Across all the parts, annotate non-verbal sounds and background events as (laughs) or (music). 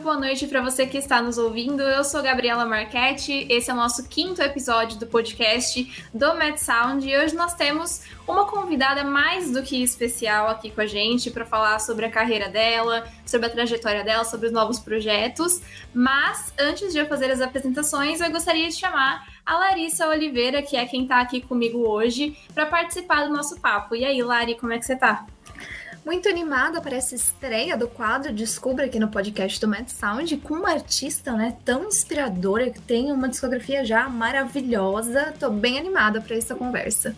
boa noite para você que está nos ouvindo. Eu sou Gabriela Marchetti, esse é o nosso quinto episódio do podcast do Mad Sound e hoje nós temos uma convidada mais do que especial aqui com a gente para falar sobre a carreira dela, sobre a trajetória dela, sobre os novos projetos. Mas antes de eu fazer as apresentações, eu gostaria de chamar a Larissa Oliveira, que é quem está aqui comigo hoje, para participar do nosso papo. E aí, Lari, como é que você está? Muito animada para essa estreia do quadro Descubra aqui no podcast do Mad Sound com uma artista, né, tão inspiradora que tem uma discografia já maravilhosa. Tô bem animada para essa conversa.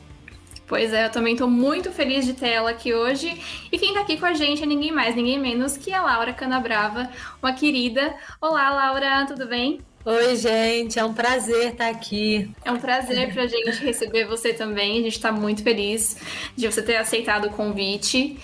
Pois é, eu também tô muito feliz de ter ela aqui hoje. E quem tá aqui com a gente é ninguém mais, ninguém menos que a Laura Canabrava, uma querida. Olá, Laura, tudo bem? Oi, gente, é um prazer estar aqui. É um prazer para a gente receber você também. A gente está muito feliz de você ter aceitado o convite.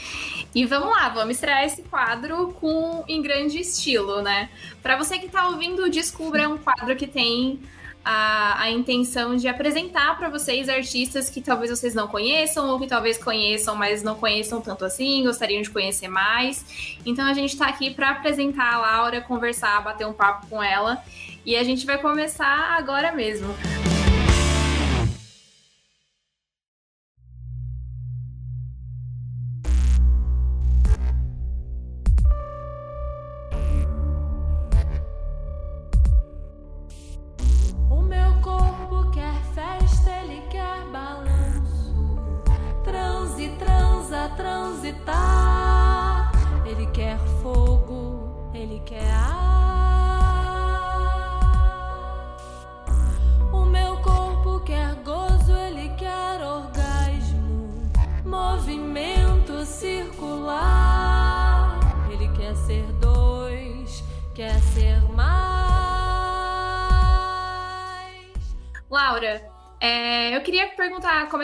E vamos lá, vamos estrear esse quadro com em grande estilo, né? Para você que está ouvindo, Descubra é um quadro que tem a, a intenção de apresentar para vocês artistas que talvez vocês não conheçam ou que talvez conheçam, mas não conheçam tanto assim, gostariam de conhecer mais. Então a gente está aqui para apresentar a Laura, conversar, bater um papo com ela e a gente vai começar agora mesmo.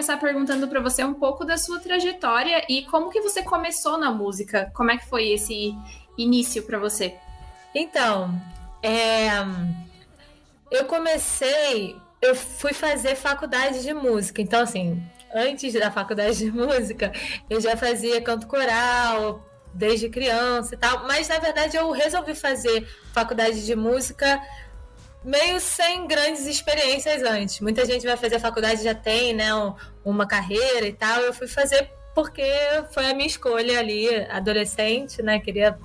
Começar perguntando para você um pouco da sua trajetória e como que você começou na música. Como é que foi esse início para você? Então, é, eu comecei, eu fui fazer faculdade de música. Então, assim, antes da faculdade de música, eu já fazia canto coral desde criança e tal, mas na verdade eu resolvi fazer faculdade de música meio sem grandes experiências antes. Muita gente vai fazer faculdade já tem, né, uma carreira e tal. Eu fui fazer porque foi a minha escolha ali, adolescente, né, queria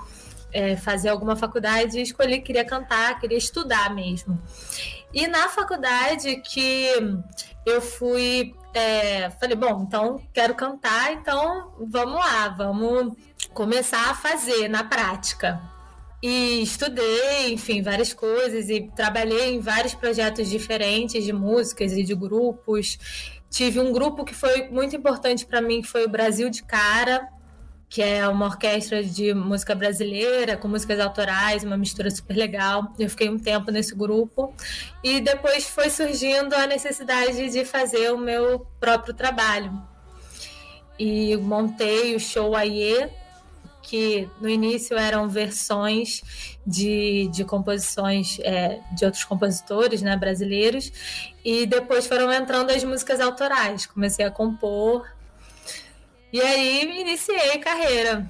é, fazer alguma faculdade, escolhi, queria cantar, queria estudar mesmo. E na faculdade que eu fui é, falei, bom, então quero cantar, então vamos lá, vamos começar a fazer na prática. E estudei, enfim, várias coisas e trabalhei em vários projetos diferentes de músicas e de grupos. Tive um grupo que foi muito importante para mim, que foi o Brasil de Cara, que é uma orquestra de música brasileira, com músicas autorais, uma mistura super legal. Eu fiquei um tempo nesse grupo e depois foi surgindo a necessidade de fazer o meu próprio trabalho. E montei o show Aie, que no início eram versões de, de composições é, de outros compositores né, brasileiros, e depois foram entrando as músicas autorais. Comecei a compor e aí iniciei carreira.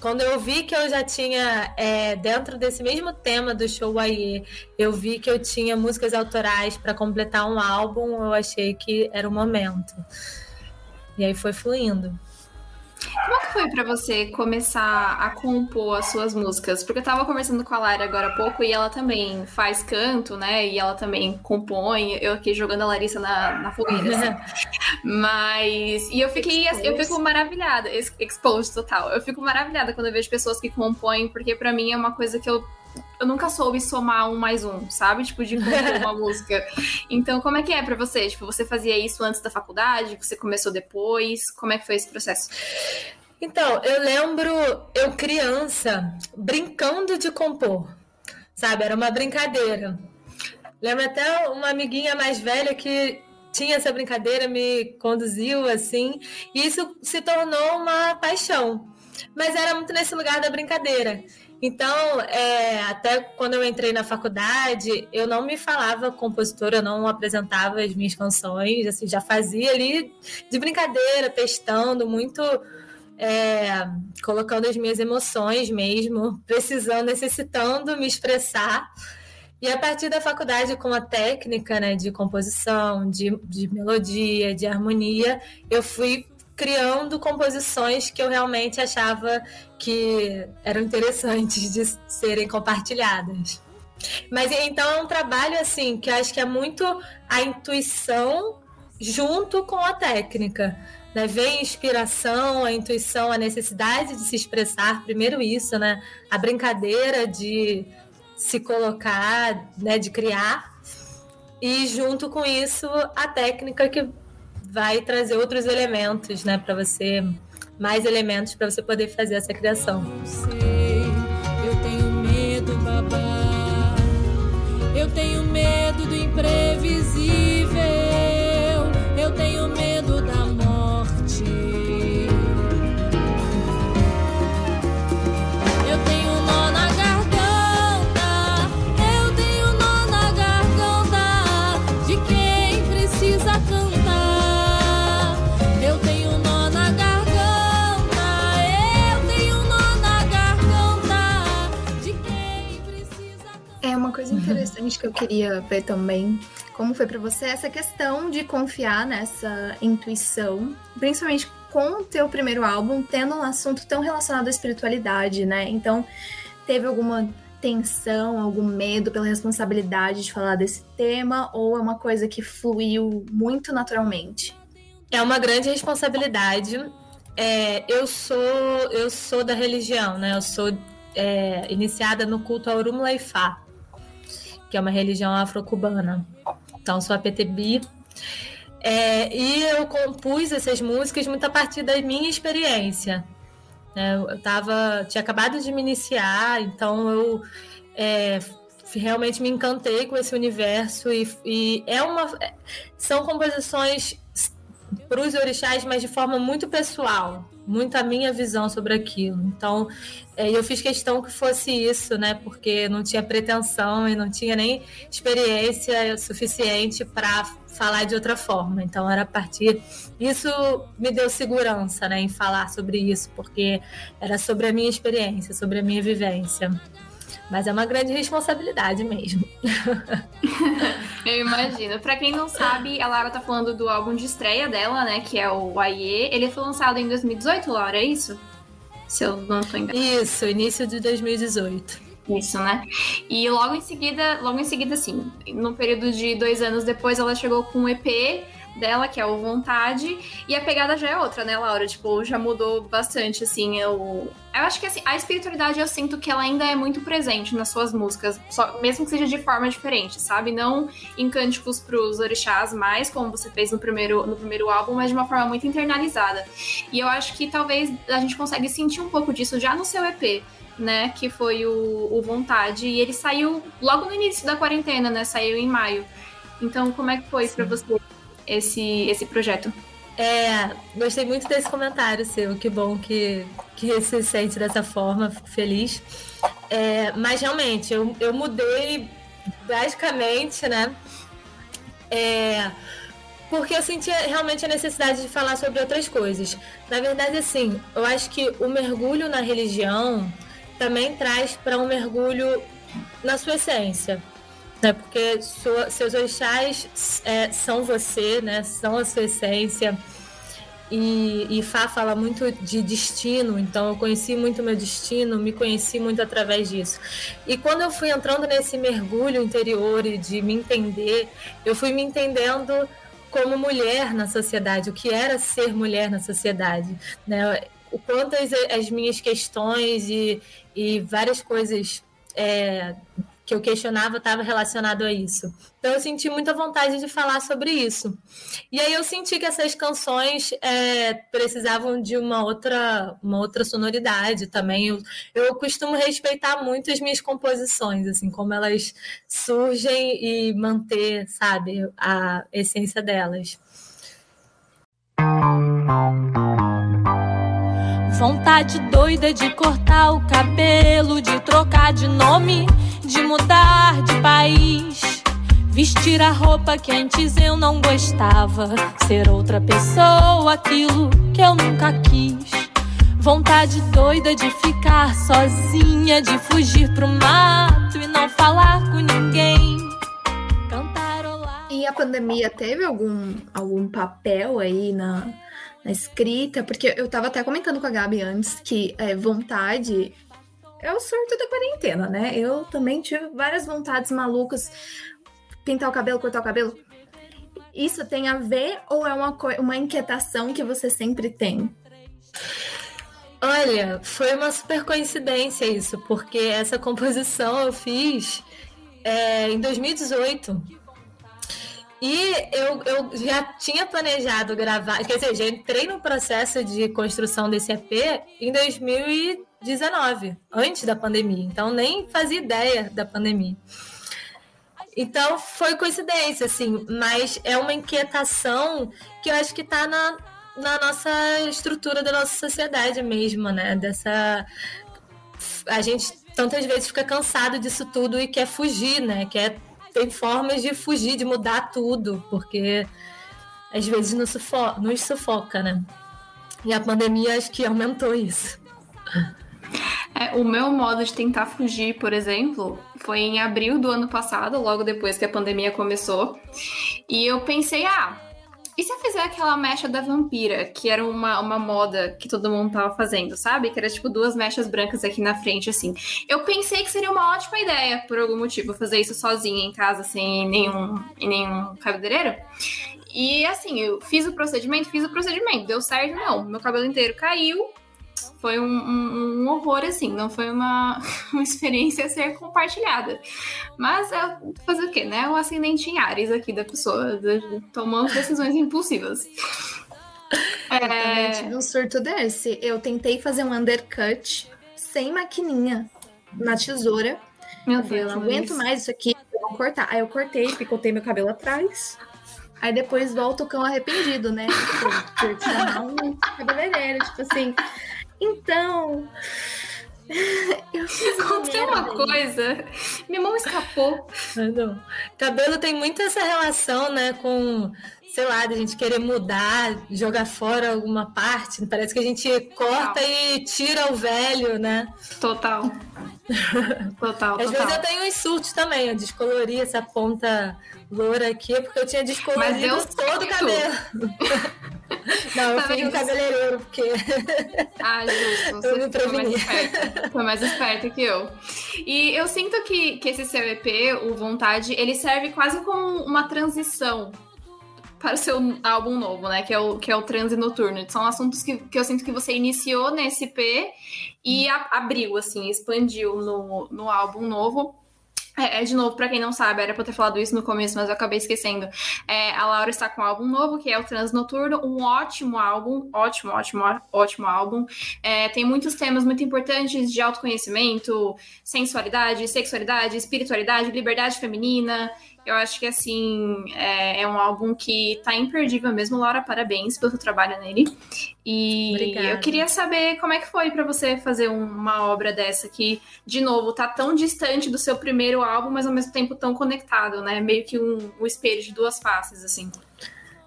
Quando eu vi que eu já tinha, é, dentro desse mesmo tema do show Aie, eu vi que eu tinha músicas autorais para completar um álbum, eu achei que era o momento. E aí foi fluindo. Como que foi para você começar a compor as suas músicas? Porque eu tava conversando com a Lara agora há pouco e ela também faz canto, né? E ela também compõe. Eu aqui jogando a Larissa na, na fogueira. Assim. (laughs) Mas. E eu fiquei. Exposed. Eu fico maravilhada. Exposed total. Eu fico maravilhada quando eu vejo pessoas que compõem, porque para mim é uma coisa que eu eu nunca soube somar um mais um, sabe? Tipo, de compor uma (laughs) música. Então, como é que é para você? Tipo, você fazia isso antes da faculdade? Você começou depois? Como é que foi esse processo? Então, eu lembro eu criança brincando de compor, sabe? Era uma brincadeira. Lembro até uma amiguinha mais velha que tinha essa brincadeira, me conduziu assim, e isso se tornou uma paixão. Mas era muito nesse lugar da brincadeira. Então, é, até quando eu entrei na faculdade, eu não me falava compositora, eu não apresentava as minhas canções, assim, já fazia ali de brincadeira, testando, muito é, colocando as minhas emoções mesmo, precisando, necessitando me expressar. E a partir da faculdade, com a técnica né, de composição, de, de melodia, de harmonia, eu fui criando composições que eu realmente achava que eram interessantes de serem compartilhadas. Mas então é um trabalho assim que eu acho que é muito a intuição junto com a técnica. Né? Vem a inspiração, a intuição, a necessidade de se expressar, primeiro isso, né? A brincadeira de se colocar, né? de criar. E junto com isso, a técnica que vai trazer outros elementos, né, para você, mais elementos para você poder fazer essa criação. Eu sei, eu tenho medo, babá. Eu tenho medo do imprevisível. Eu tenho queria ver também. Como foi pra você essa questão de confiar nessa intuição, principalmente com o teu primeiro álbum, tendo um assunto tão relacionado à espiritualidade, né? Então, teve alguma tensão, algum medo pela responsabilidade de falar desse tema, ou é uma coisa que fluiu muito naturalmente? É uma grande responsabilidade. É, eu sou eu sou da religião, né? Eu sou é, iniciada no culto ao Urum Leifá, que é uma religião afro-cubana. Então, sou a PTB. É, e eu compus essas músicas muito a partir da minha experiência. né? Eu tava, tinha acabado de me iniciar, então eu é, realmente me encantei com esse universo e, e é uma são composições para os orixás, mas de forma muito pessoal, muito a minha visão sobre aquilo. Então, é, eu fiz questão que fosse isso, né? Porque não tinha pretensão e não tinha nem experiência suficiente para falar de outra forma. Então, era a partir. Isso me deu segurança, né? Em falar sobre isso, porque era sobre a minha experiência, sobre a minha vivência. Mas é uma grande responsabilidade mesmo. (laughs) Eu imagino. Pra quem não sabe, a Lara tá falando do álbum de estreia dela, né? Que é o Aie. Ele foi lançado em 2018, Laura, é isso? Se eu não tô enganada. Isso, início de 2018. Isso, né? E logo em seguida, logo em seguida, assim, no período de dois anos depois, ela chegou com um EP dela, que é o Vontade, e a pegada já é outra, né, Laura? Tipo, já mudou bastante, assim, eu... Eu acho que, assim, a espiritualidade eu sinto que ela ainda é muito presente nas suas músicas, só, mesmo que seja de forma diferente, sabe? Não em cânticos pros orixás mais, como você fez no primeiro, no primeiro álbum, mas de uma forma muito internalizada. E eu acho que talvez a gente consegue sentir um pouco disso já no seu EP, né? Que foi o, o Vontade. E ele saiu logo no início da quarentena, né? Saiu em maio. Então, como é que foi para você esse, esse projeto? É, gostei muito desse comentário seu. Que bom que, que se sente dessa forma, fico feliz. É, mas realmente, eu, eu mudei basicamente, né? É, porque eu sentia realmente a necessidade de falar sobre outras coisas. Na verdade, assim, eu acho que o mergulho na religião também traz para um mergulho na sua essência. Né? Porque sua, seus orixás é, são você, né? São a sua essência. E, e Fá fala muito de destino, então eu conheci muito meu destino, me conheci muito através disso. E quando eu fui entrando nesse mergulho interior e de me entender, eu fui me entendendo como mulher na sociedade, o que era ser mulher na sociedade, né? O quanto as, as minhas questões e, e várias coisas é, que eu questionava estava relacionado a isso. Então eu senti muita vontade de falar sobre isso. E aí eu senti que essas canções é, precisavam de uma outra, uma outra sonoridade também. Eu, eu costumo respeitar muito as minhas composições, assim, como elas surgem e manter, sabe, a essência delas. Vontade doida de cortar o cabelo, de trocar de nome, de mudar de país. Vestir a roupa que antes eu não gostava. Ser outra pessoa, aquilo que eu nunca quis. Vontade doida de ficar sozinha, de fugir pro mato e não falar com ninguém. Cantarolar. E a pandemia teve algum, algum papel aí na, na escrita? Porque eu tava até comentando com a Gabi antes que é, vontade é o surto da quarentena, né? Eu também tive várias vontades malucas. Pintar o cabelo, cortar o cabelo. Isso tem a ver ou é uma, uma inquietação que você sempre tem? Olha, foi uma super coincidência isso, porque essa composição eu fiz é, em 2018. E eu, eu já tinha planejado gravar, quer dizer, já entrei no processo de construção desse EP em 2019, antes da pandemia. Então nem fazia ideia da pandemia. Então foi coincidência, assim, mas é uma inquietação que eu acho que está na, na nossa estrutura da nossa sociedade mesmo, né? Dessa. A gente tantas vezes fica cansado disso tudo e quer fugir, né? Quer tem formas de fugir, de mudar tudo, porque às vezes nos, sufo nos sufoca, né? E a pandemia acho que aumentou isso. É, o meu modo de tentar fugir, por exemplo, foi em abril do ano passado, logo depois que a pandemia começou. E eu pensei, ah, e se eu fizer aquela mecha da vampira, que era uma, uma moda que todo mundo tava fazendo, sabe? Que era tipo duas mechas brancas aqui na frente, assim. Eu pensei que seria uma ótima ideia, por algum motivo, fazer isso sozinha em casa, sem nenhum, nenhum cabeleireiro. E assim, eu fiz o procedimento, fiz o procedimento, deu certo, não. Meu cabelo inteiro caiu, foi um, um, um horror, assim, não foi uma, (laughs) uma experiência a ser compartilhada. Mas é fazer o quê, né? O ascendente em Ares aqui da pessoa, tomando decisões impulsivas. Eu também tive um surto desse. Eu tentei fazer um undercut sem maquininha na tesoura. meu Eu falei, eu Deus, não aguento Luiz. mais isso aqui, eu vou cortar. Aí eu cortei, picotei meu cabelo atrás. Aí depois volta o cão arrependido, né? Chamar um cabeleireiro, tipo assim. Então. Eu fiz uma Aconteceu uma merda. coisa, minha mão escapou. Não. Cabelo tem muito essa relação, né, com, sei lá, da gente querer mudar, jogar fora alguma parte. Parece que a gente corta e tira o velho, né? Total. Total, (laughs) Às vezes eu total. tenho uns surtos também. Eu descolori essa ponta loura aqui porque eu tinha descolorido todo o cabelo. (laughs) Não, eu fui um cabeleireiro, porque Ah, justo. (laughs) Eu me Você foi mais preveni. esperta. Foi mais esperta que eu. E eu sinto que, que esse seu EP, o Vontade, ele serve quase como uma transição para o seu álbum novo, né? Que é o, que é o Transe Noturno. São assuntos que, que eu sinto que você iniciou nesse EP e a- abriu, assim, expandiu no, no álbum novo. É, é, de novo, pra quem não sabe, era pra eu ter falado isso no começo, mas eu acabei esquecendo. É, a Laura está com um álbum novo, que é o Trans Noturno, um ótimo álbum, ótimo, ótimo, ótimo álbum. É, tem muitos temas muito importantes de autoconhecimento, sensualidade, sexualidade, espiritualidade, liberdade feminina. Eu acho que, assim, é, é um álbum que tá imperdível mesmo. Laura, parabéns pelo seu trabalho nele. E Obrigada. eu queria saber como é que foi pra você fazer uma obra dessa que, de novo, tá tão distante do seu primeiro álbum, mas ao mesmo tempo tão conectado, né? Meio que um, um espelho de duas faces, assim.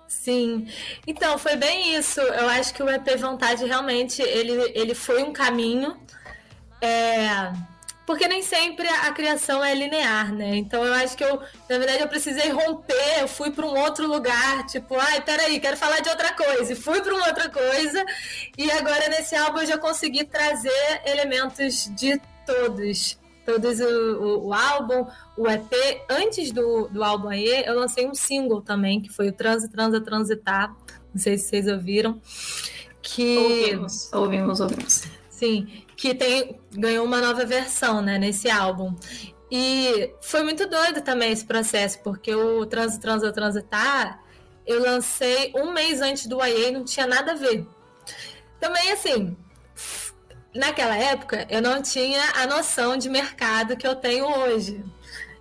Sim. Então, foi bem isso. Eu acho que o EP Vontade realmente ele, ele foi um caminho. é, Porque nem sempre a criação é linear, né? Então eu acho que eu, na verdade, eu precisei romper, eu fui para um outro lugar, tipo, ai, peraí, quero falar de outra coisa. E fui para uma outra coisa. E agora nesse álbum eu já consegui trazer elementos de todos. Todos o, o, o álbum, o EP. Antes do, do álbum aí, eu lancei um single também, que foi o Transa, Transa, Transitar. Não sei se vocês ouviram. Que. Ouvimos, ouvimos, ouvimos. Sim, que tem, ganhou uma nova versão, né, nesse álbum. E foi muito doido também esse processo, porque o Transa, Transa, Transitar, eu lancei um mês antes do YA e não tinha nada a ver. Também, assim, naquela época, eu não tinha a noção de mercado que eu tenho hoje.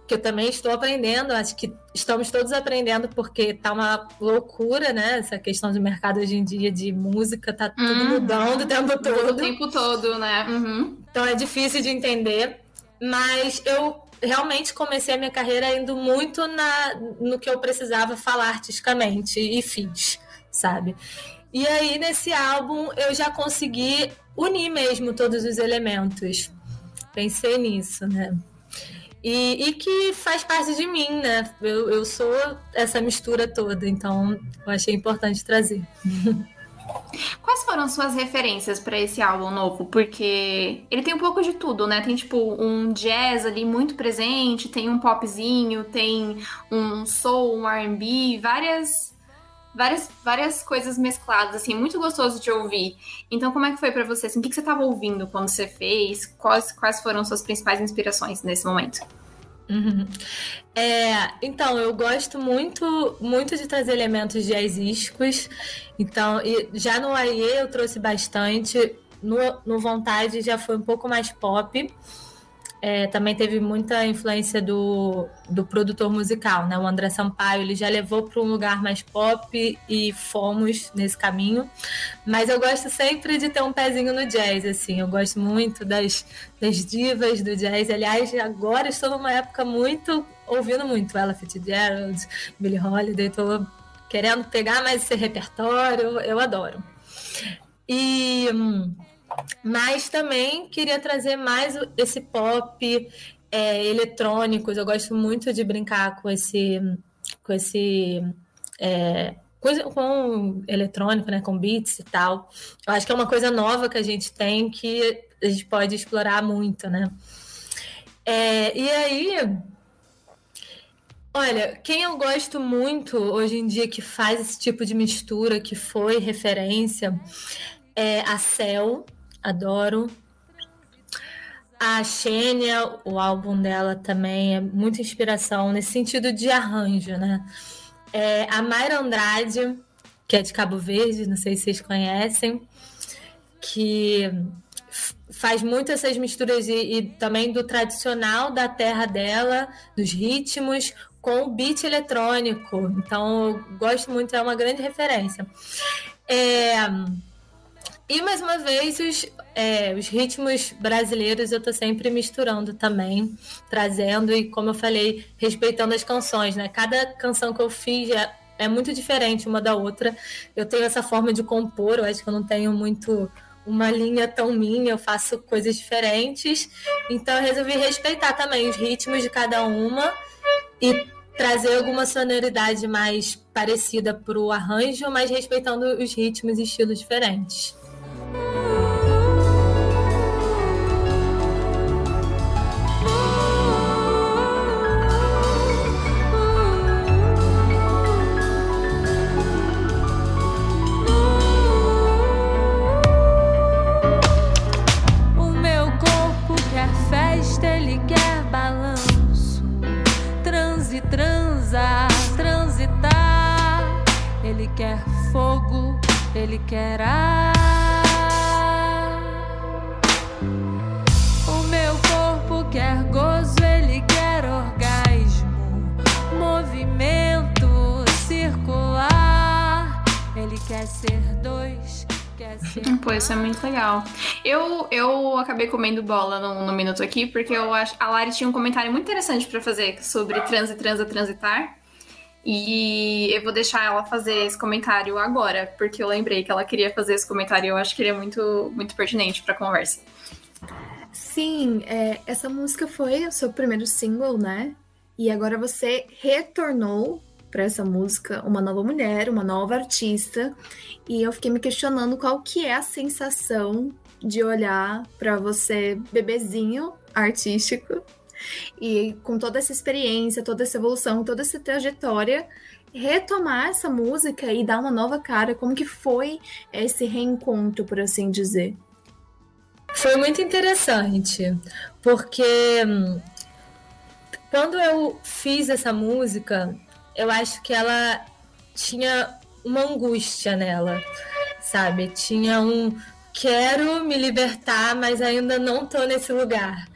Que eu também estou aprendendo, acho que estamos todos aprendendo, porque tá uma loucura, né? Essa questão de mercado hoje em dia de música, tá tudo Uhum. mudando o tempo O todo. tempo todo, né? Uhum. Então é difícil de entender, mas eu realmente comecei a minha carreira indo muito na, no que eu precisava falar artisticamente e fiz, sabe? E aí nesse álbum eu já consegui unir mesmo todos os elementos. Pensei nisso, né? E, e, que faz parte de mim, né? Eu, eu sou essa mistura toda, então eu achei importante trazer. (laughs) Quais foram suas referências para esse álbum novo? Porque ele tem um pouco de tudo, né? Tem tipo um jazz ali muito presente, tem um popzinho, tem um soul, um R&B, várias várias várias coisas mescladas assim, muito gostoso de ouvir. Então, como é que foi para você? Assim, o que, você estava ouvindo quando você fez? Quais quais foram suas principais inspirações nesse momento? Uhum. É, então, eu gosto muito muito de trazer elementos jazzísticos. Então, já no Aie eu trouxe bastante. No, no Vontade já foi um pouco mais pop. É, também teve muita influência do, do produtor musical, né? O André Sampaio, ele já levou para um lugar mais pop e fomos nesse caminho. Mas eu gosto sempre de ter um pezinho no jazz, assim. Eu gosto muito das, das divas do jazz. Aliás, agora estou numa época muito ouvindo muito Ella Fitzgerald, Billie Holiday. Estou querendo pegar mais esse repertório. Eu adoro. E hum, mas também queria trazer mais esse pop é, eletrônicos. Eu gosto muito de brincar com esse, com esse é, coisa com eletrônico, né, com beats e tal. Eu acho que é uma coisa nova que a gente tem que a gente pode explorar muito, né? É, e aí, olha, quem eu gosto muito hoje em dia que faz esse tipo de mistura, que foi referência, é a Cell, adoro. A Xênia, o álbum dela também é muita inspiração nesse sentido de arranjo, né? É, a Mayra Andrade, que é de Cabo Verde, não sei se vocês conhecem, que faz muito essas misturas e, e, também do tradicional da terra dela, dos ritmos, com o beat eletrônico. Então, eu gosto muito, é uma grande referência. É, e mais uma vez, os, é, os ritmos brasileiros eu tô sempre misturando também, trazendo e, como eu falei, respeitando as canções, né? Cada canção que eu fiz é, é muito diferente uma da outra. Eu tenho essa forma de compor, eu acho que eu não tenho muito uma linha tão minha, eu faço coisas diferentes. Então eu resolvi respeitar também os ritmos de cada uma e trazer alguma sonoridade mais parecida para o arranjo, mas respeitando os ritmos e estilos diferentes. Ele quer ar. O meu corpo quer gozo, ele quer orgasmo, movimento circular. Ele quer ser dois. (laughs) Pô, isso é muito legal. Eu, eu acabei comendo bola no, no minuto aqui, porque eu acho. A Lari tinha um comentário muito interessante para fazer sobre transe, transa, transitar. E eu vou deixar ela fazer esse comentário agora, porque eu lembrei que ela queria fazer esse comentário e eu acho que ele é muito, muito pertinente para a conversa. Sim, é, essa música foi o seu primeiro single, né? E agora você retornou para essa música uma nova mulher, uma nova artista, e eu fiquei me questionando qual que é a sensação de olhar para você bebezinho artístico e com toda essa experiência, toda essa evolução, toda essa trajetória, retomar essa música e dar uma nova cara, como que foi esse reencontro, por assim dizer? Foi muito interessante, porque hum, quando eu fiz essa música, eu acho que ela tinha uma angústia nela, sabe? Tinha um quero me libertar, mas ainda não tô nesse lugar.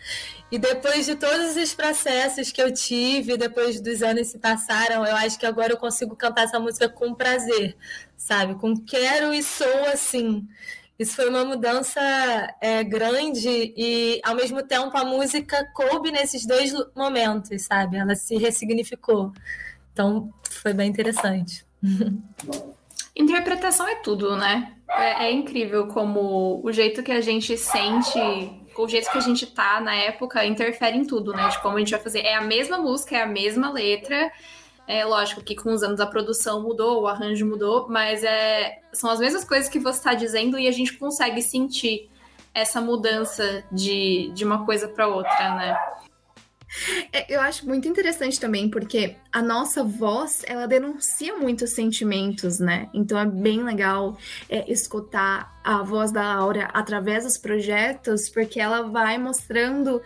E depois de todos os processos que eu tive, depois dos anos se passaram, eu acho que agora eu consigo cantar essa música com prazer, sabe? Com quero e sou assim. Isso foi uma mudança é, grande e, ao mesmo tempo, a música coube nesses dois momentos, sabe? Ela se ressignificou. Então, foi bem interessante. (laughs) Interpretação é tudo, né? É, é, incrível como o jeito que a gente sente, o jeito que a gente tá na época interfere em tudo, né? De como a gente vai fazer. É a mesma música, é a mesma letra. É lógico que com os anos a produção mudou, o arranjo mudou, mas é, são as mesmas coisas que você está dizendo e a gente consegue sentir essa mudança de, de uma coisa para outra, né? É, eu acho muito interessante também, porque a nossa voz, ela denuncia muitos sentimentos, né? Então é bem legal é, escutar a voz da Laura através dos projetos, porque ela vai mostrando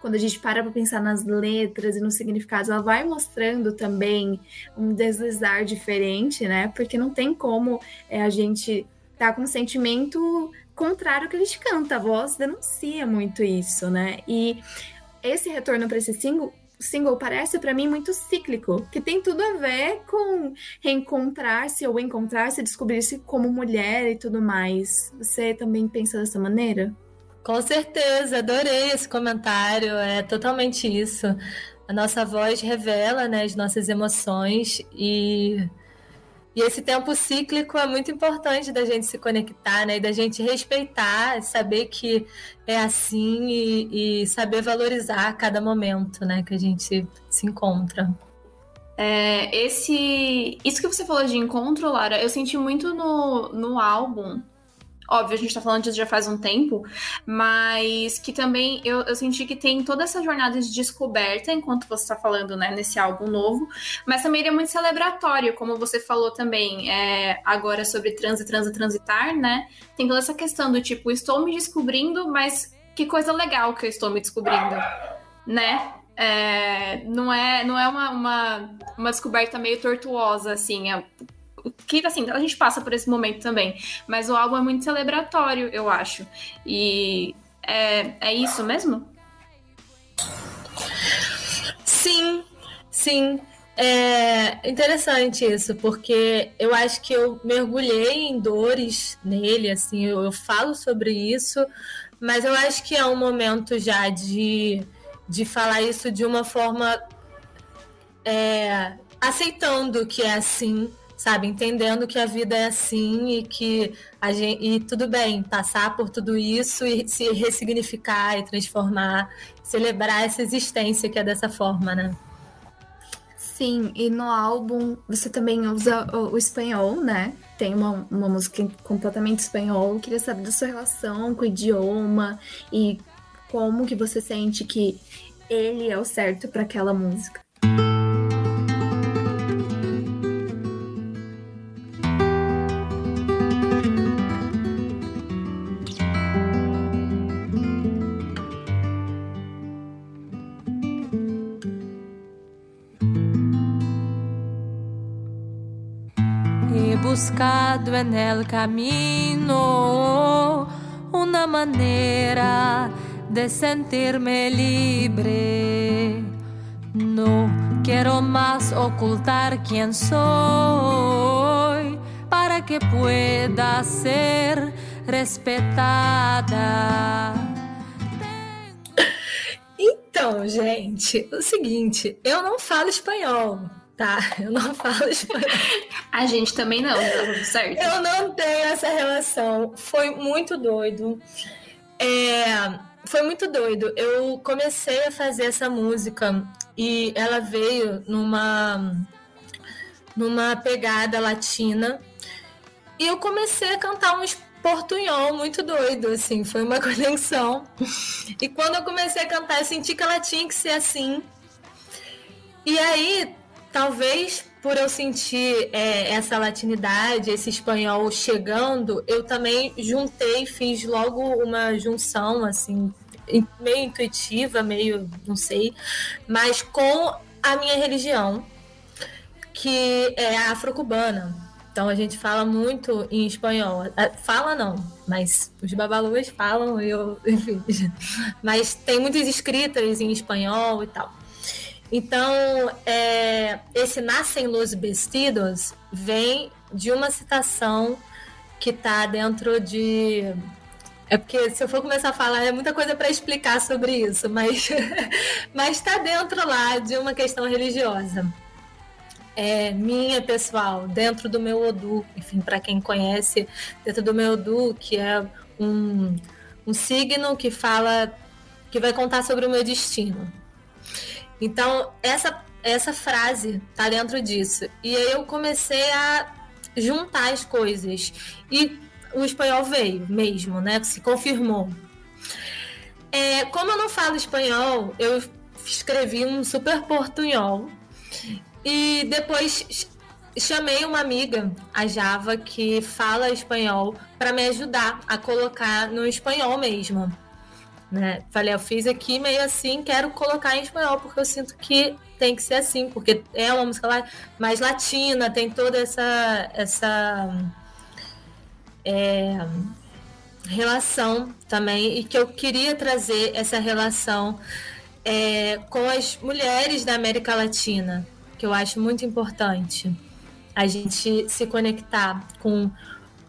quando a gente para para pensar nas letras e nos significados, ela vai mostrando também um deslizar diferente, né? Porque não tem como é, a gente tá com um sentimento contrário ao que a gente canta. A voz denuncia muito isso, né? E esse retorno para esse single, single parece para mim muito cíclico, que tem tudo a ver com reencontrar-se ou encontrar-se, descobrir-se como mulher e tudo mais. Você também pensa dessa maneira? Com certeza, adorei esse comentário. É totalmente isso. A nossa voz revela né, as nossas emoções e e esse tempo cíclico é muito importante da gente se conectar, né? E da gente respeitar, saber que é assim e, e saber valorizar cada momento, né? Que a gente se encontra. É, esse, isso que você falou de encontro, Lara, eu senti muito no, no álbum Óbvio, a gente tá falando disso já faz um tempo, mas que também eu, eu senti que tem toda essa jornada de descoberta enquanto você tá falando, né, nesse álbum novo, mas também ele é muito celebratório, como você falou também é, agora sobre trans e transa transitar, né? Tem toda essa questão do tipo, estou me descobrindo, mas que coisa legal que eu estou me descobrindo, né? É, não é, não é uma, uma, uma descoberta meio tortuosa, assim. É, que assim, a gente passa por esse momento também. Mas o álbum é muito celebratório, eu acho. E é, é isso mesmo? Sim, sim. É interessante isso, porque eu acho que eu mergulhei em dores nele, assim, eu, eu falo sobre isso, mas eu acho que é um momento já de, de falar isso de uma forma é, aceitando que é assim, sabe? Entendendo que a vida é assim e que a gente, e tudo bem passar por tudo isso e se ressignificar e transformar, celebrar essa existência que é dessa forma, né? Sim, e no álbum você também usa o, o espanhol, né? Tem uma, uma música completamente espanhol. Eu queria saber da sua relação com o idioma e como que você sente que ele é o certo para aquela música. Buscado en el camino una manera de sentirme libre. No quiero más ocultar quién soy para que pueda ser respetada. Então, gente, o seguinte, eu não falo espanhol. Tá? (laughs) Eu não falo espanhol. A gente também não, tá certo? Eu não tenho essa relação. Foi muito doido. É, foi muito doido. Eu comecei a fazer essa música e ela veio numa numa pegada latina. E eu comecei a cantar uns portunhol muito doido, assim, foi uma (laughs) conexão. E quando eu comecei a cantar, eu senti que ela tinha que ser assim. E aí Talvez por eu sentir é, essa latinidade, esse espanhol chegando, eu também juntei, fiz logo uma junção, assim, meio intuitiva, meio, não sei, mas com a minha religião, que é afro-cubana. Então a gente fala muito em espanhol. Fala não, mas os babaluas falam, eu, (laughs) enfim. Mas tem muitas escritas em espanhol e tal. Então, é, esse Nascem los Vestidos vem de uma citação que está dentro de. É porque se eu for começar a falar, é muita coisa para explicar sobre isso, mas (laughs) está dentro lá de uma questão religiosa. é, minha pessoal, dentro do meu Odu. Enfim, para quem conhece, dentro do meu Odu, que é um, um signo que fala, que vai contar sobre o meu destino. Então, essa, essa frase tá dentro disso. E aí eu comecei a juntar as coisas. E o espanhol veio mesmo, né? Se confirmou. É, como eu não falo espanhol, eu escrevi um super portunhol. E depois chamei uma amiga, a Java, que fala espanhol, para me ajudar a colocar no espanhol mesmo. Né? Falei, eu fiz aqui meio assim, quero colocar em espanhol, porque eu sinto que tem que ser assim, porque é uma música mais latina, tem toda essa, essa é, relação também, e que eu queria trazer essa relação é, com as mulheres da América Latina, que eu acho muito importante a gente se conectar com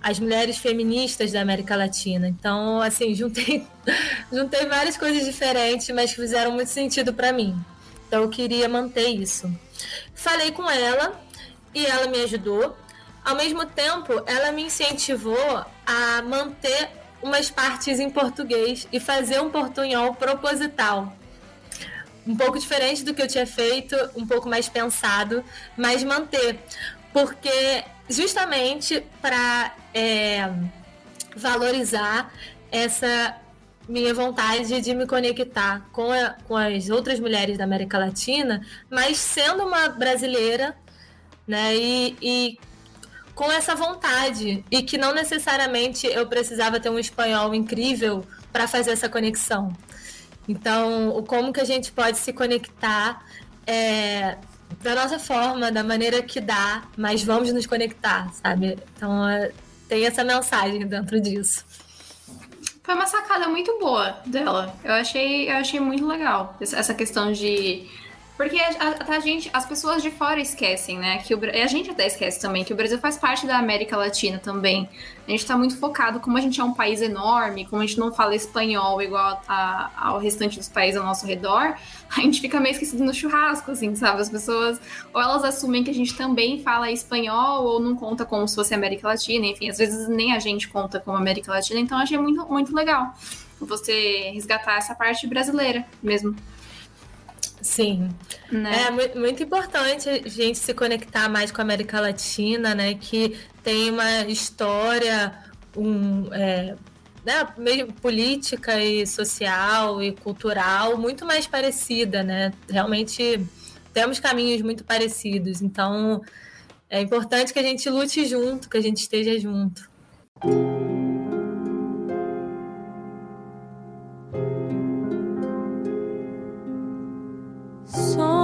as mulheres feministas da América Latina. Então, assim, juntei, (laughs) juntei várias coisas diferentes, mas que fizeram muito sentido para mim. Então, eu queria manter isso. Falei com ela e ela me ajudou. Ao mesmo tempo, ela me incentivou a manter umas partes em português e fazer um portunhol proposital. Um pouco diferente do que eu tinha feito, um pouco mais pensado, mas manter. Porque justamente para é, valorizar essa minha vontade de me conectar com, a, com as outras mulheres da América Latina, mas sendo uma brasileira, né, e, e com essa vontade, e que não necessariamente eu precisava ter um espanhol incrível para fazer essa conexão. Então, como que a gente pode se conectar é, da nossa forma, da maneira que dá, mas vamos nos conectar, sabe? Então é, tem essa mensagem dentro disso. Foi uma sacada muito boa dela. Eu achei, eu achei muito legal essa questão de porque a, a, gente, as pessoas de fora esquecem, né? Que o, a gente até esquece também que o Brasil faz parte da América Latina também. A gente tá muito focado, como a gente é um país enorme, como a gente não fala espanhol igual a, ao restante dos países ao nosso redor, a gente fica meio esquecido no churrasco, assim, sabe? As pessoas, ou elas assumem que a gente também fala espanhol, ou não conta como se fosse América Latina, enfim, às vezes nem a gente conta como América Latina, então achei muito, muito legal você resgatar essa parte brasileira mesmo. Sim. Né? É muito, muito, importante a gente se conectar mais com a América Latina, né? Que tem uma história, um, é, né, meio política e social e cultural muito mais parecida, né? Realmente temos caminhos muito parecidos. Então é importante que a gente lute junto, que a gente esteja junto. Sobre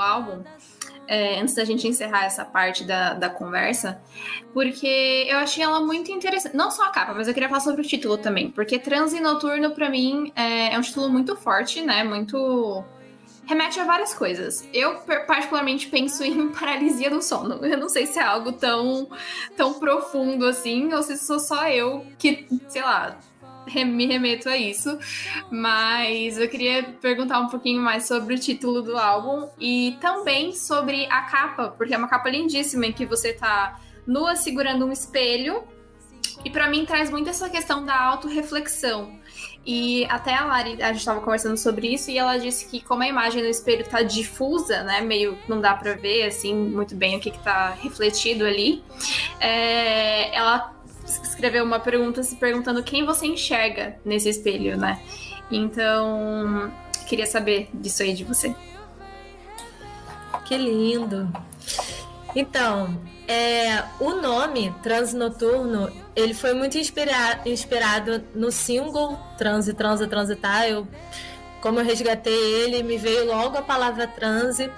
álbum, é, antes da gente encerrar essa parte da, da conversa, porque eu achei ela muito interessante. Não só a capa, mas eu queria falar sobre o título também, porque Transe Noturno, para mim, é, é um título muito forte, né? Muito remete a várias coisas. Eu particularmente penso em (laughs) paralisia do sono. Eu não sei se é algo tão tão profundo assim, ou se sou só eu que, sei lá, me remeto a isso. Mas eu queria perguntar um pouquinho mais sobre o título do álbum e também sobre a capa, porque é uma capa lindíssima em que você tá nua segurando um espelho. E para mim traz muito essa questão da autorreflexão. E até a Lari, a gente estava conversando sobre isso, e ela disse que como a imagem no espelho tá difusa, né, meio não dá para ver, assim, muito bem o que que tá refletido ali, é, ela escreveu uma pergunta se perguntando quem você enxerga nesse espelho, né? Então, queria saber disso aí de você. Que lindo! Então, é, o nome Transnoturno, ele foi muito inspira inspirado no single Transe, Transa, Transitar. Eu como eu resgatei ele, me veio logo a palavra transe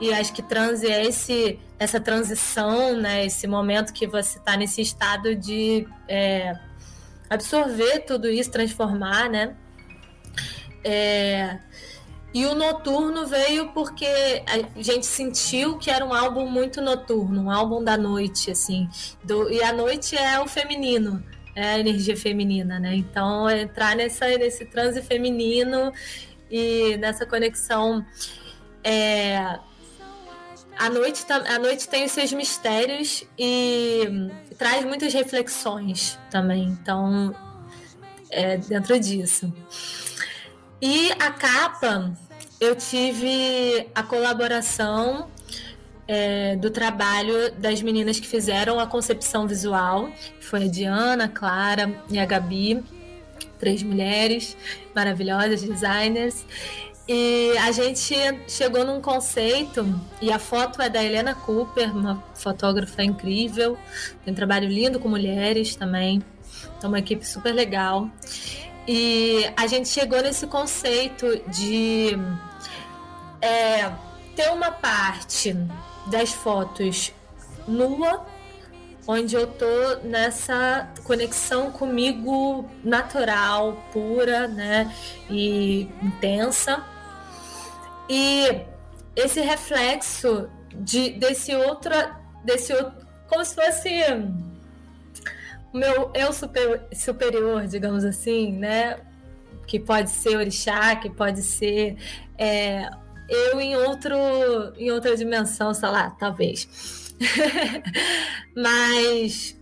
e acho que transe é esse essa transição, né? Esse momento que você está nesse estado de é, absorver tudo isso, transformar, né? É, e o noturno veio porque a gente sentiu que era um álbum muito noturno, um álbum da noite, assim. Do, e a noite é o feminino, é a energia feminina, né? Então, entrar nessa, nesse transe feminino e nessa conexão. É, a noite, a noite tem os seus mistérios e traz muitas reflexões também. Então, é dentro disso. E a capa, eu tive a colaboração é, do trabalho das meninas que fizeram a concepção visual. Foi a Diana, a Clara e a Gabi. Três mulheres maravilhosas, designers. E a gente chegou num conceito, e a foto é da Helena Cooper, uma fotógrafa incrível, tem um trabalho lindo com mulheres também, então uma equipe super legal. E a gente chegou nesse conceito de é, ter uma parte das fotos nua, onde eu tô nessa conexão comigo natural, pura, né, e intensa e esse reflexo de, desse outro, desse outro, como se fosse o meu eu super, superior, digamos assim, né? Que pode ser orixá, que pode ser é, eu em outro, em outra dimensão, sei lá, talvez. (laughs) Mas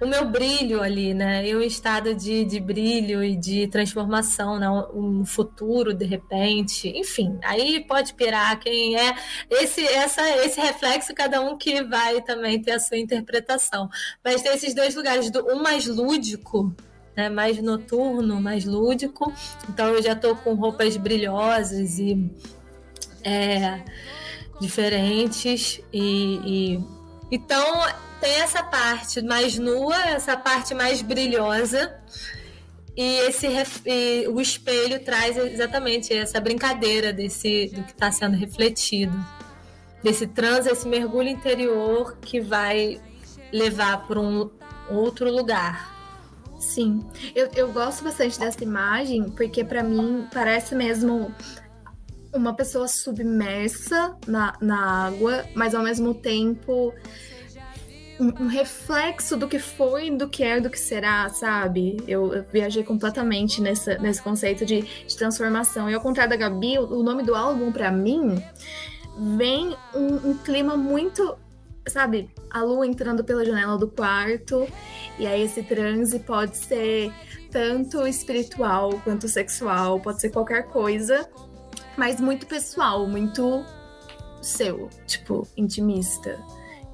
o meu brilho ali, né? Eu em estado de, de brilho e de transformação, né? Um futuro de repente, enfim. Aí pode pirar quem é esse essa esse reflexo cada um que vai também ter a sua interpretação. Mas tem esses dois lugares, do um mais lúdico, né? Mais noturno, mais lúdico. Então eu já tô com roupas brilhosas e é, diferentes e, e então tem essa parte mais nua, essa parte mais brilhosa. E esse e o espelho traz exatamente essa brincadeira desse do que está sendo refletido, desse trans, esse mergulho interior que vai levar para um outro lugar. Sim, eu, eu gosto bastante dessa imagem porque para mim parece mesmo uma pessoa submersa na, na água, mas ao mesmo tempo um, reflexo do que foi, do que é, do que será, sabe? Eu, eu viajei completamente nessa, nesse conceito de, de, transformação. E ao contrário da Gabi, o, o nome do álbum, para mim, vem um, um clima muito sabe, a lua entrando pela janela do quarto, e aí esse transe pode ser tanto espiritual quanto sexual, pode ser qualquer coisa, mas muito pessoal, muito seu, tipo, intimista.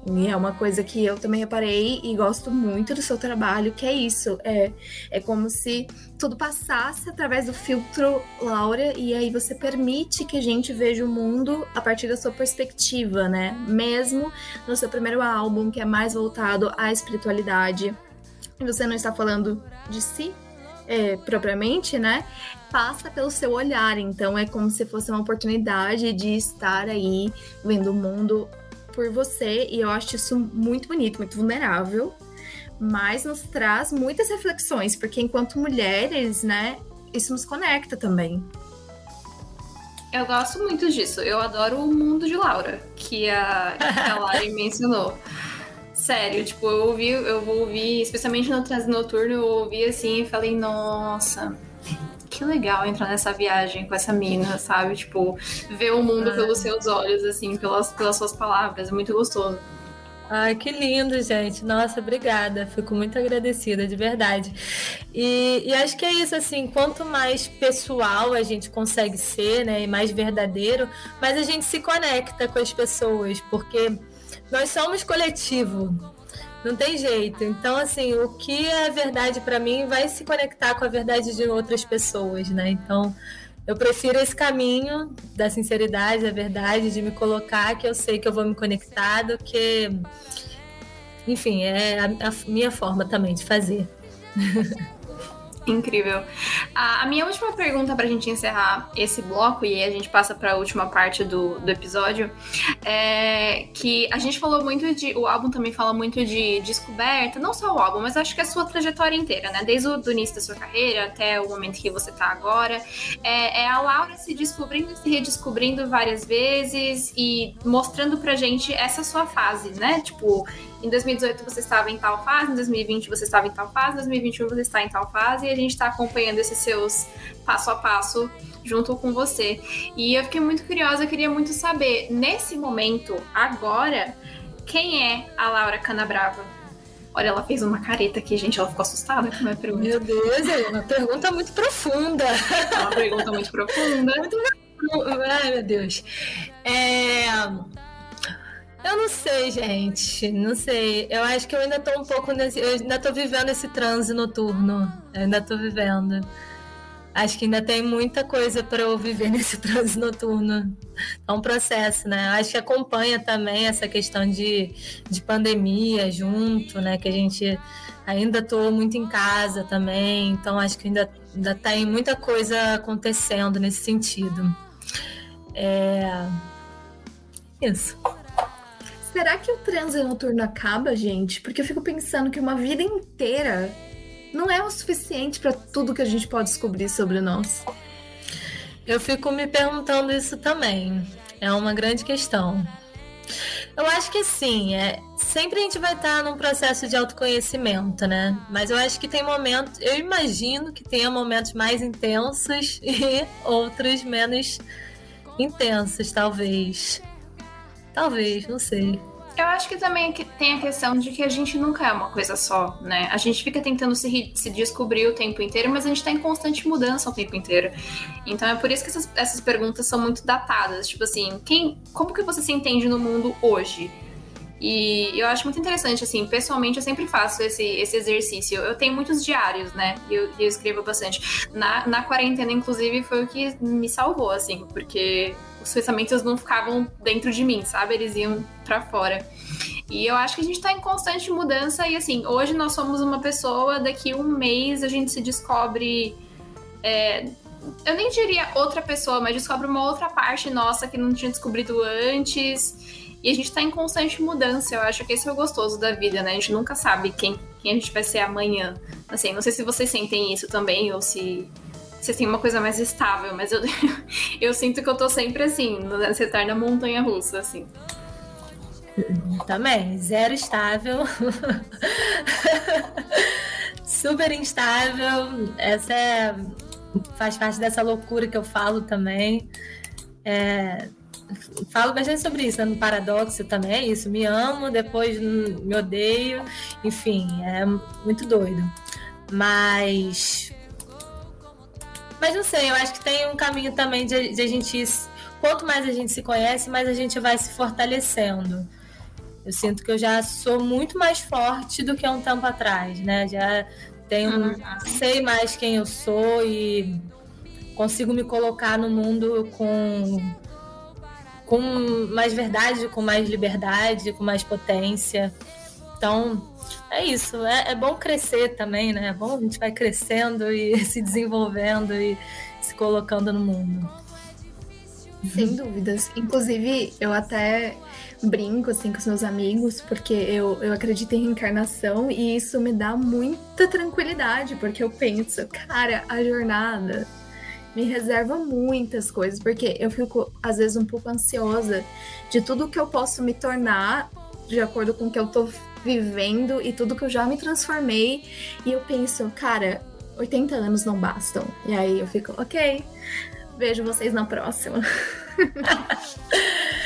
E é uma coisa que eu também reparei e gosto muito do seu trabalho, que é isso. É, é como se tudo passasse através do filtro Laura, e aí você permite que a gente veja o mundo a partir da sua perspectiva, né? Mesmo no seu primeiro álbum, que é mais voltado à espiritualidade, você não está falando de si, é, propriamente, né? Passa pelo seu olhar. Então é como se fosse uma oportunidade de estar aí vendo o mundo por você e eu acho isso muito bonito, muito vulnerável, mas nos traz muitas reflexões, porque enquanto mulheres, né, isso nos conecta também. Eu gosto muito disso. Eu adoro o mundo de Laura, que a, que a Lari (laughs) mencionou. Sério, tipo, eu ouvi, eu vou ouvir, especialmente no trânsito noturno, eu ouvi assim e falei, nossa, que legal entrar nessa viagem com essa mina, sabe? Tipo, ver o mundo ah. pelos seus olhos, assim, pelas, pelas suas palavras. É muito gostoso. Ai, que lindo, gente. Nossa, obrigada. Fico muito agradecida, de verdade. E, e, acho que é isso, assim, quanto mais pessoal a gente consegue ser, né, e mais verdadeiro, mais a gente se conecta com as pessoas, porque nós somos coletivo. Não tem jeito. Então, assim, o que é verdade para mim vai se conectar com a verdade de outras pessoas, né? Então, eu prefiro esse caminho da sinceridade, da verdade, de me colocar que eu sei que eu vou me conectar do que. Enfim, é a, a minha forma também de fazer. (laughs) Incrível. A, a minha última pergunta pra gente encerrar esse bloco, e a gente passa pra última parte do, do episódio, é que a gente falou muito de. O álbum também fala muito de descoberta, não só o álbum, mas acho que a sua trajetória inteira, né? Desde o início da sua carreira até o momento que você tá agora. É, é a Laura se descobrindo se redescobrindo várias vezes e mostrando pra gente essa sua fase, né? Tipo, em 2018 você estava em tal fase, em 2020 você estava em tal fase, em 2021 você está em tal fase, e a gente está acompanhando esses seus passo a passo junto com você. E eu fiquei muito curiosa, eu queria muito saber, nesse momento, agora, quem é a Laura Canabrava? Olha, ela fez uma careta aqui, gente, ela ficou assustada com a minha pergunta. Meu Deus, é uma pergunta muito profunda. É uma pergunta muito profunda. Muito Ai, meu Deus. É... Eu não sei, gente. Não sei. Eu acho que eu ainda tô um pouco nesse. Eu ainda tô vivendo esse transe noturno. Eu ainda tô vivendo. Acho que ainda tem muita coisa para eu viver (laughs) nesse transe noturno. É um processo, né? Acho que acompanha também essa questão de, de pandemia junto, né? Que a gente ainda tô muito em casa também. Então acho que ainda, ainda tem muita coisa acontecendo nesse sentido. É. Isso. Será que o transe noturno acaba, gente? Porque eu fico pensando que uma vida inteira não é o suficiente para tudo que a gente pode descobrir sobre nós. Eu fico me perguntando isso também. É uma grande questão. Eu acho que sim, é, sempre a gente vai estar num processo de autoconhecimento, né? Mas eu acho que tem momentos, eu imagino que tenha momentos mais intensos (laughs) e outros menos intensos, destalvez. Talvez, não sei. Eu acho que também tem a questão de que a gente nunca é uma coisa só, né? A gente fica tentando se, se descobrir o tempo inteiro, mas a gente tá em constante mudança o tempo inteiro. Então é por isso que essas, essas perguntas são muito datadas. Tipo assim, quem, como que você se entende no mundo hoje? E eu acho muito interessante, assim, pessoalmente eu sempre faço esse, esse exercício. Eu tenho muitos diários, né? E eu, eu, escrevo bastante. Na, na quarentena, inclusive, foi o que me salvou, assim, porque os pensamentos não ficavam dentro de mim, sabe? Eles iam para fora. E eu acho que a gente tá em constante mudança e assim, hoje nós somos uma pessoa, daqui um mês a gente se descobre. É, eu nem diria outra pessoa, mas descobre uma outra parte nossa que não tinha descobrido antes. E a gente tá em constante mudança. Eu acho que esse é o gostoso da vida, né? A gente nunca sabe quem, quem a gente vai ser amanhã. Assim, não sei se vocês sentem isso também ou se vocês têm uma coisa mais estável, mas eu, (laughs) eu sinto que eu tô sempre assim, nessa eterna montanha russa, assim. Também, zero estável. (laughs) Super instável. Essa é. Faz parte dessa loucura que eu falo também. É, falo bastante sobre isso, né? no paradoxo também é isso. Me amo, depois me odeio. Enfim, é muito doido. Mas mas não sei, eu acho que tem um caminho também de, de a gente. Quanto mais a gente se conhece, mais a gente vai se fortalecendo. Eu sinto que eu já sou muito mais forte do que há um tempo atrás, né? Já tenho, uhum. sei mais quem eu sou e consigo me colocar no mundo com com mais verdade, com mais liberdade, com mais potência. Então, é isso. É, é bom crescer também, né? É bom a gente vai crescendo e (laughs) se desenvolvendo e se colocando no mundo. Sem dúvidas. Inclusive, eu até brinco assim com os meus amigos, porque eu, eu acredito em reencarnação e isso me dá muita tranquilidade, porque eu penso, cara, a jornada me reserva muitas coisas, porque eu fico às vezes um pouco ansiosa de tudo que eu posso me tornar de acordo com o que eu tô vivendo e tudo que eu já me transformei. E eu penso, cara, 80 anos não bastam. E aí eu fico, ok, vejo vocês na próxima. (laughs)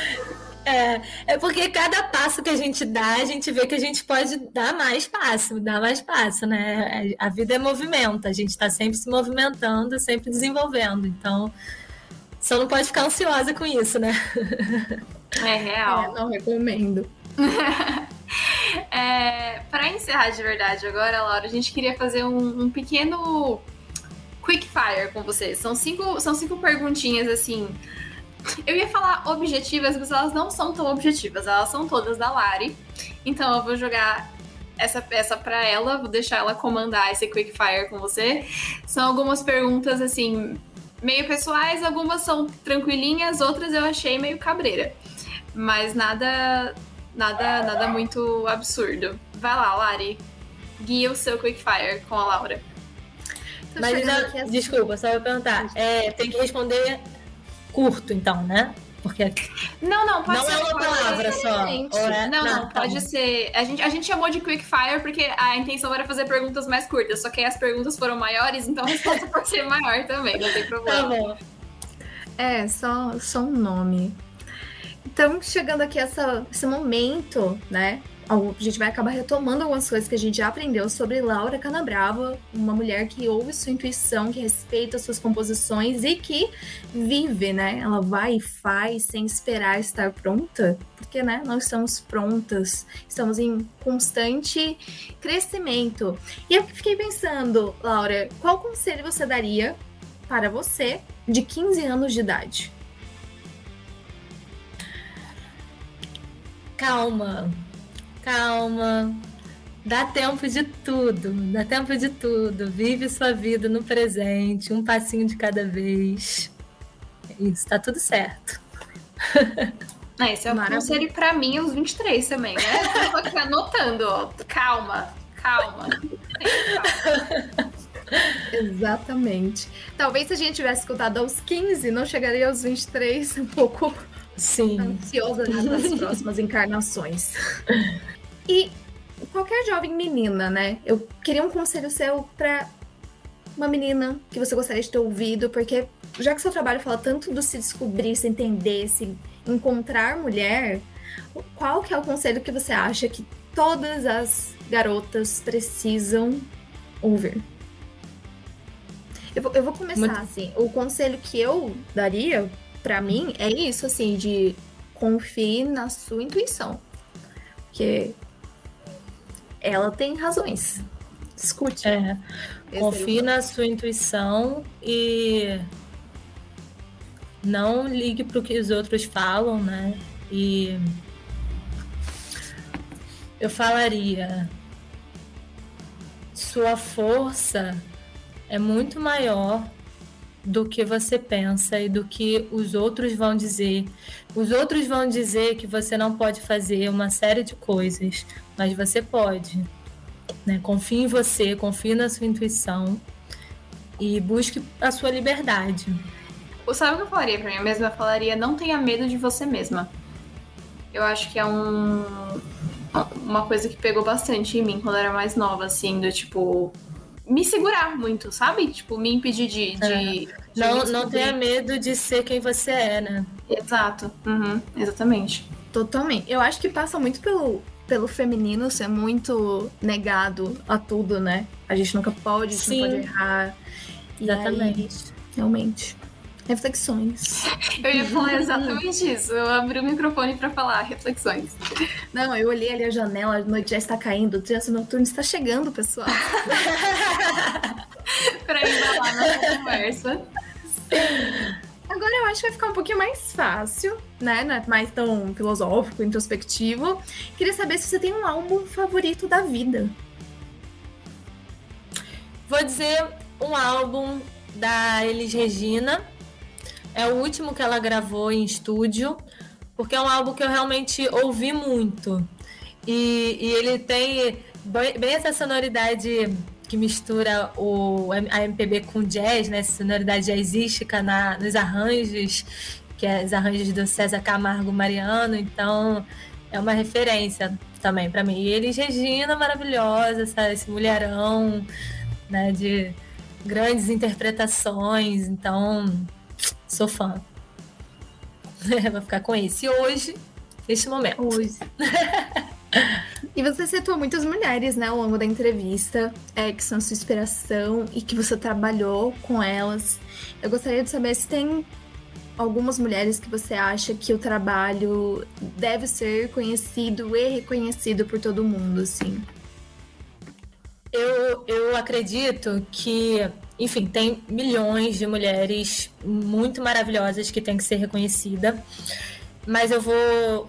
É, é porque cada passo que a gente dá, a gente vê que a gente pode dar mais passo, dar mais passo, né? A vida é movimento, a gente está sempre se movimentando, sempre desenvolvendo. Então, só não pode ficar ansiosa com isso, né? É real. É, não recomendo. (laughs) é, para encerrar de verdade agora, Laura, a gente queria fazer um, um pequeno quick fire com vocês. São cinco, são cinco perguntinhas assim. Eu ia falar objetivas, mas elas não são tão objetivas. Elas são todas da Lari. Então eu vou jogar essa peça para ela, vou deixar ela comandar esse quickfire com você. São algumas perguntas assim meio pessoais, algumas são tranquilinhas, outras eu achei meio cabreira. Mas nada nada nada muito absurdo. Vai lá, Lari. Guia o seu quickfire com a Laura. Tô Mas aqui assim. desculpa, só vou perguntar. É, tem que responder curto, então, né? Porque Não, não, pode não ser é uma palavra só. é- Não, não, tá pode bom. ser. A gente, a gente chamou de quickfire porque a intenção era fazer perguntas mais curtas, só que aí as perguntas foram maiores, então a resposta (laughs) pode ser maior também, não tem Tá problema. bom. É, só, só um nome. Então, chegando aqui essa, esse momento, né? A gente vai acabar retomando algumas coisas que a gente já aprendeu sobre Laura Canabrava, uma mulher que ouve sua intuição, que respeita suas composições e que vive, né? Ela vai e faz sem esperar estar pronta, porque, né? Nós estamos prontas, estamos em constante crescimento. E eu fiquei pensando, Laura, qual conselho você daria para você de 15 anos de idade? Calma, calma. Dá tempo de tudo, dá tempo de tudo. Vive sua vida no presente, um passinho de cada vez. É Isso, tá tudo certo. (laughs) Ah, esse é o Maravilha. conselho pra mim aos 23 também, né? Eu tô aqui anotando, ó. Calma, calma. Calma. Exatamente. Talvez se a gente tivesse escutado aos 15, não chegaria aos 23, um pouco Sim. ansiosa já para as (laughs) próximas encarnações. E qualquer jovem menina, né? Eu queria um conselho seu para uma menina que você gostaria de ter ouvido, porque já que seu trabalho fala tanto do se descobrir, se entender, se encontrar mulher, qual que é o conselho que você acha que todas as garotas precisam ouvir? Eu vou, eu vou começar Muito- assim. O conselho que eu daria pra mim é isso, assim, de confie na sua intuição. Porque ela tem razões. Escute. É. Esse Confie na sua intuição e não ligue pro que os outros falam, né? E eu falaria sua força é muito maior do que você pensa e do que os outros vão dizer. Os outros vão dizer que você não pode fazer uma série de coisas, mas você pode. Né? Confie em você, confie na sua intuição e busque a sua liberdade. O sabe o que eu falaria pra mim mesma? Eu falaria, não tenha medo de você mesma. Eu acho que é um uma coisa que pegou bastante em mim quando eu era mais nova, assim, do tipo me segurar muito, sabe? Tipo, me impedir de, de, de Não, não tenha medo de ser quem você é, né? Exato. Uhum, exatamente. Totalmente. Eu acho que passa muito pelo, pelo feminino ser muito negado a tudo, né? A gente nunca pode, a gente Sim. não pode errar. E Exatamente. aí, realmente. Reflexões. (laughs) Eu ia falar exatamente isso. Eu abri o microfone pra falar reflexões. Não, eu olhei ali a janela, a noite já está caindo, o trânsito noturno está chegando, pessoal. (laughs) pra embalar nossa conversa. Agora eu acho que vai ficar um pouquinho mais fácil, né? Não é mais tão filosófico, introspectivo. Queria saber se você tem um álbum favorito da vida. Vou dizer um álbum da Elis Regina. É o último que ela gravou em estúdio, porque é um álbum que eu realmente ouvi muito. E, e ele tem bem essa sonoridade que mistura o, a MPB com jazz, né? Sonoridade jazzística na, nos arranjos, que é os arranjos do César Camargo Mariano. Então, é uma referência também para mim. E Elis Regina, maravilhosa, esse mulherão, né? De grandes interpretações. Então, sou fã. (laughs) Vou ficar com esse hoje, neste momento. Hoje. (laughs) e você citou muitas mulheres, né, ao longo da entrevista, é, que são sua inspiração e que você trabalhou com elas. Eu gostaria de saber se tem algumas mulheres que você acha que o trabalho deve ser conhecido e reconhecido por todo mundo, assim. Eu, eu acredito que, enfim, tem milhões de mulheres muito maravilhosas que têm que ser reconhecida, mas eu vou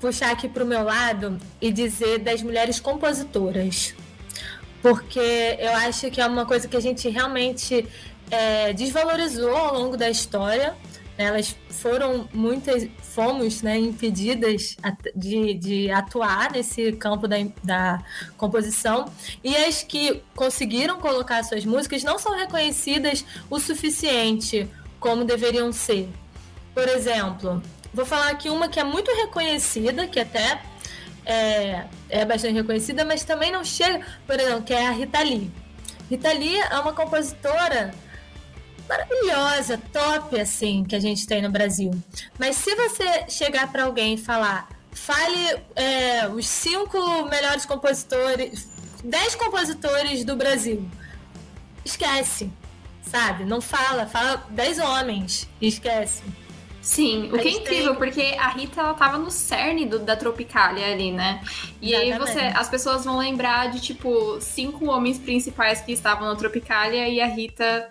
puxar aqui para o meu lado e dizer das mulheres compositoras. Porque eu acho que é uma coisa que a gente realmente é, desvalorizou ao longo da história. Elas foram muitas, fomos né, impedidas de, de atuar nesse campo da, da composição. E as que conseguiram colocar suas músicas não são reconhecidas o suficiente como deveriam ser. Por exemplo, vou falar aqui uma que é muito reconhecida, que até é, é bastante reconhecida, mas também não chega, por exemplo, que é a Rita Lee. Rita Lee é uma compositora maravilhosa, top, assim, que a gente tem no Brasil. Mas se você chegar para alguém e falar, fale é, os cinco melhores compositores, dez compositores do Brasil, esquece, sabe? Não fala, fala dez homens esquece. Sim, o que é incrível, porque a Rita ela tava no cerne do, da Tropicália ali, né? E Exatamente. aí você, as pessoas vão lembrar de tipo cinco homens principais que estavam na Tropicália e a Rita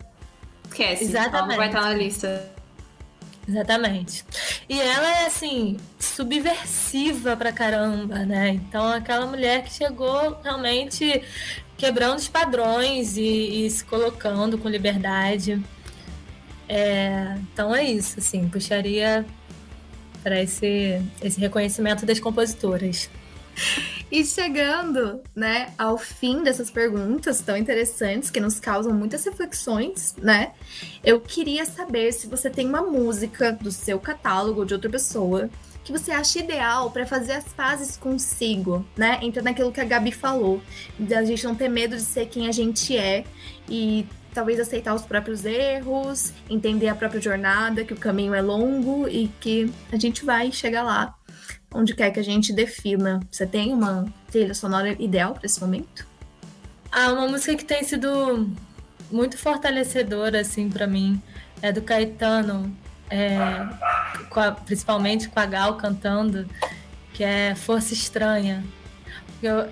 Esquece, Exatamente. ela não vai estar na lista. Exatamente. E ela é assim, subversiva pra caramba, né? Então, aquela mulher que chegou realmente quebrando os padrões e, e se colocando com liberdade. É, então é isso, assim, puxaria para esse, esse reconhecimento das compositoras. E chegando, né, ao fim dessas perguntas tão interessantes que nos causam muitas reflexões, né? Eu queria saber se você tem uma música do seu catálogo ou de outra pessoa que você acha ideal para fazer as pazes consigo, né? Entra naquilo que a Gabi falou, da gente não ter medo de ser quem a gente é e talvez aceitar os próprios erros, entender a própria jornada, que o caminho é longo e que a gente vai chegar lá onde quer que a gente defina. Você tem uma trilha sonora ideal para esse momento? Ah, uma música que tem sido muito fortalecedora, assim, para mim, é do Caetano, é, com a, principalmente com a Gal cantando, que é Força Estranha.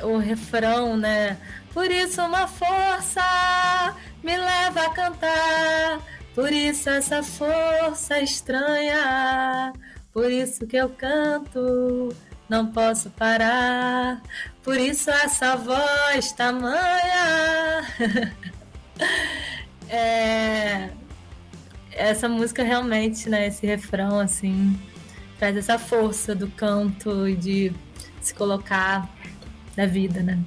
O, o refrão, né? Por isso uma força me leva a cantar, por isso essa força estranha por isso que eu canto, não posso parar. Por isso essa voz tamanha. (laughs) é, essa música realmente, né? Esse refrão, assim, traz essa força do canto e de se colocar na vida, né?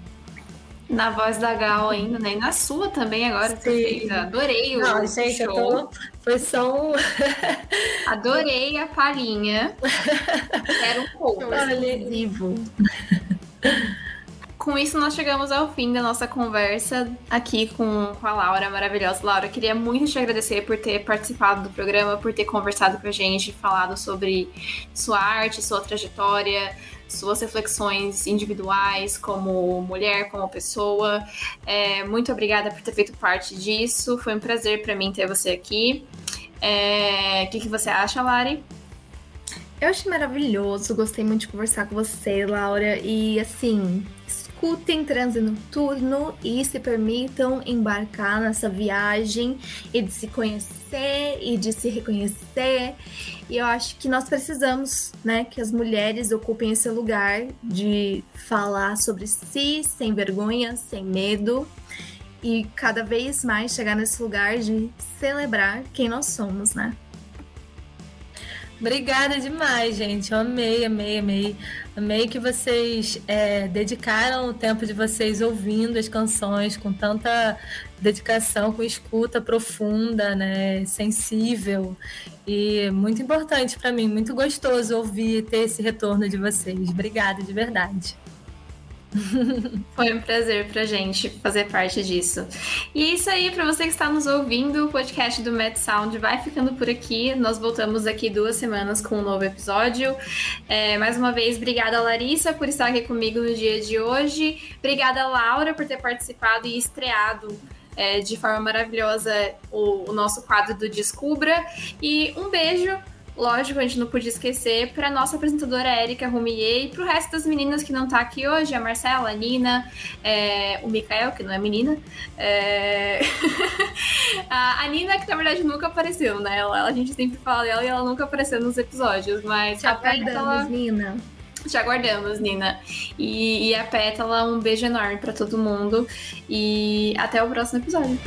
Na voz da Gal ainda, né? E na sua também agora, Sim. Adorei o Não, gente, show. Tô... Foi só um... (laughs) Adorei a palhinha. Era um pouco exclusivo. Com isso, nós chegamos ao fim da nossa conversa aqui com, com a Laura, maravilhosa. Laura, queria muito te agradecer por ter participado do programa, por ter conversado com a gente, falado sobre sua arte, sua trajetória, suas reflexões individuais como mulher, como pessoa. É, muito obrigada por ter feito parte disso. Foi um prazer para mim ter você aqui. É, o que, que você acha, Lari? Eu achei maravilhoso, gostei muito de conversar com você, Laura. E assim, escutem Transe Noturno e se permitam embarcar nessa viagem e de se conhecer e de se reconhecer. E eu acho que nós precisamos, né, que as mulheres ocupem esse lugar de falar sobre si sem vergonha, sem medo e cada vez mais chegar nesse lugar de celebrar quem nós somos, né? Obrigada demais, gente. Eu amei, amei, amei. Amei que vocês é, dedicaram o tempo de vocês ouvindo as canções com tanta dedicação, com escuta profunda, né, sensível e muito importante para mim, muito gostoso ouvir ter esse retorno de vocês. Obrigada de verdade. (laughs) Foi um prazer pra gente fazer parte disso. E é isso aí, para você que está nos ouvindo, o podcast do Met Sound vai ficando por aqui. Nós voltamos daqui duas semanas com um novo episódio. É, mais uma vez, obrigada, Larissa, por estar aqui comigo no dia de hoje. Obrigada, Laura, por ter participado e estreado é, de forma maravilhosa o, o nosso quadro do Descubra. E um beijo lógico, a gente não podia esquecer, para nossa apresentadora Érica Rumier e para o resto das meninas que não está aqui hoje, a Marcela, a Nina, é, o Mikael, que não é menina, é... (laughs) a, Nina, que na verdade nunca apareceu, né? Ela, a gente sempre fala dela e ela nunca apareceu nos episódios, mas Te aguardamos. Nina. Te aguardamos, Nina. E, e a Pétala, um beijo enorme pra todo mundo. E até o próximo episódio.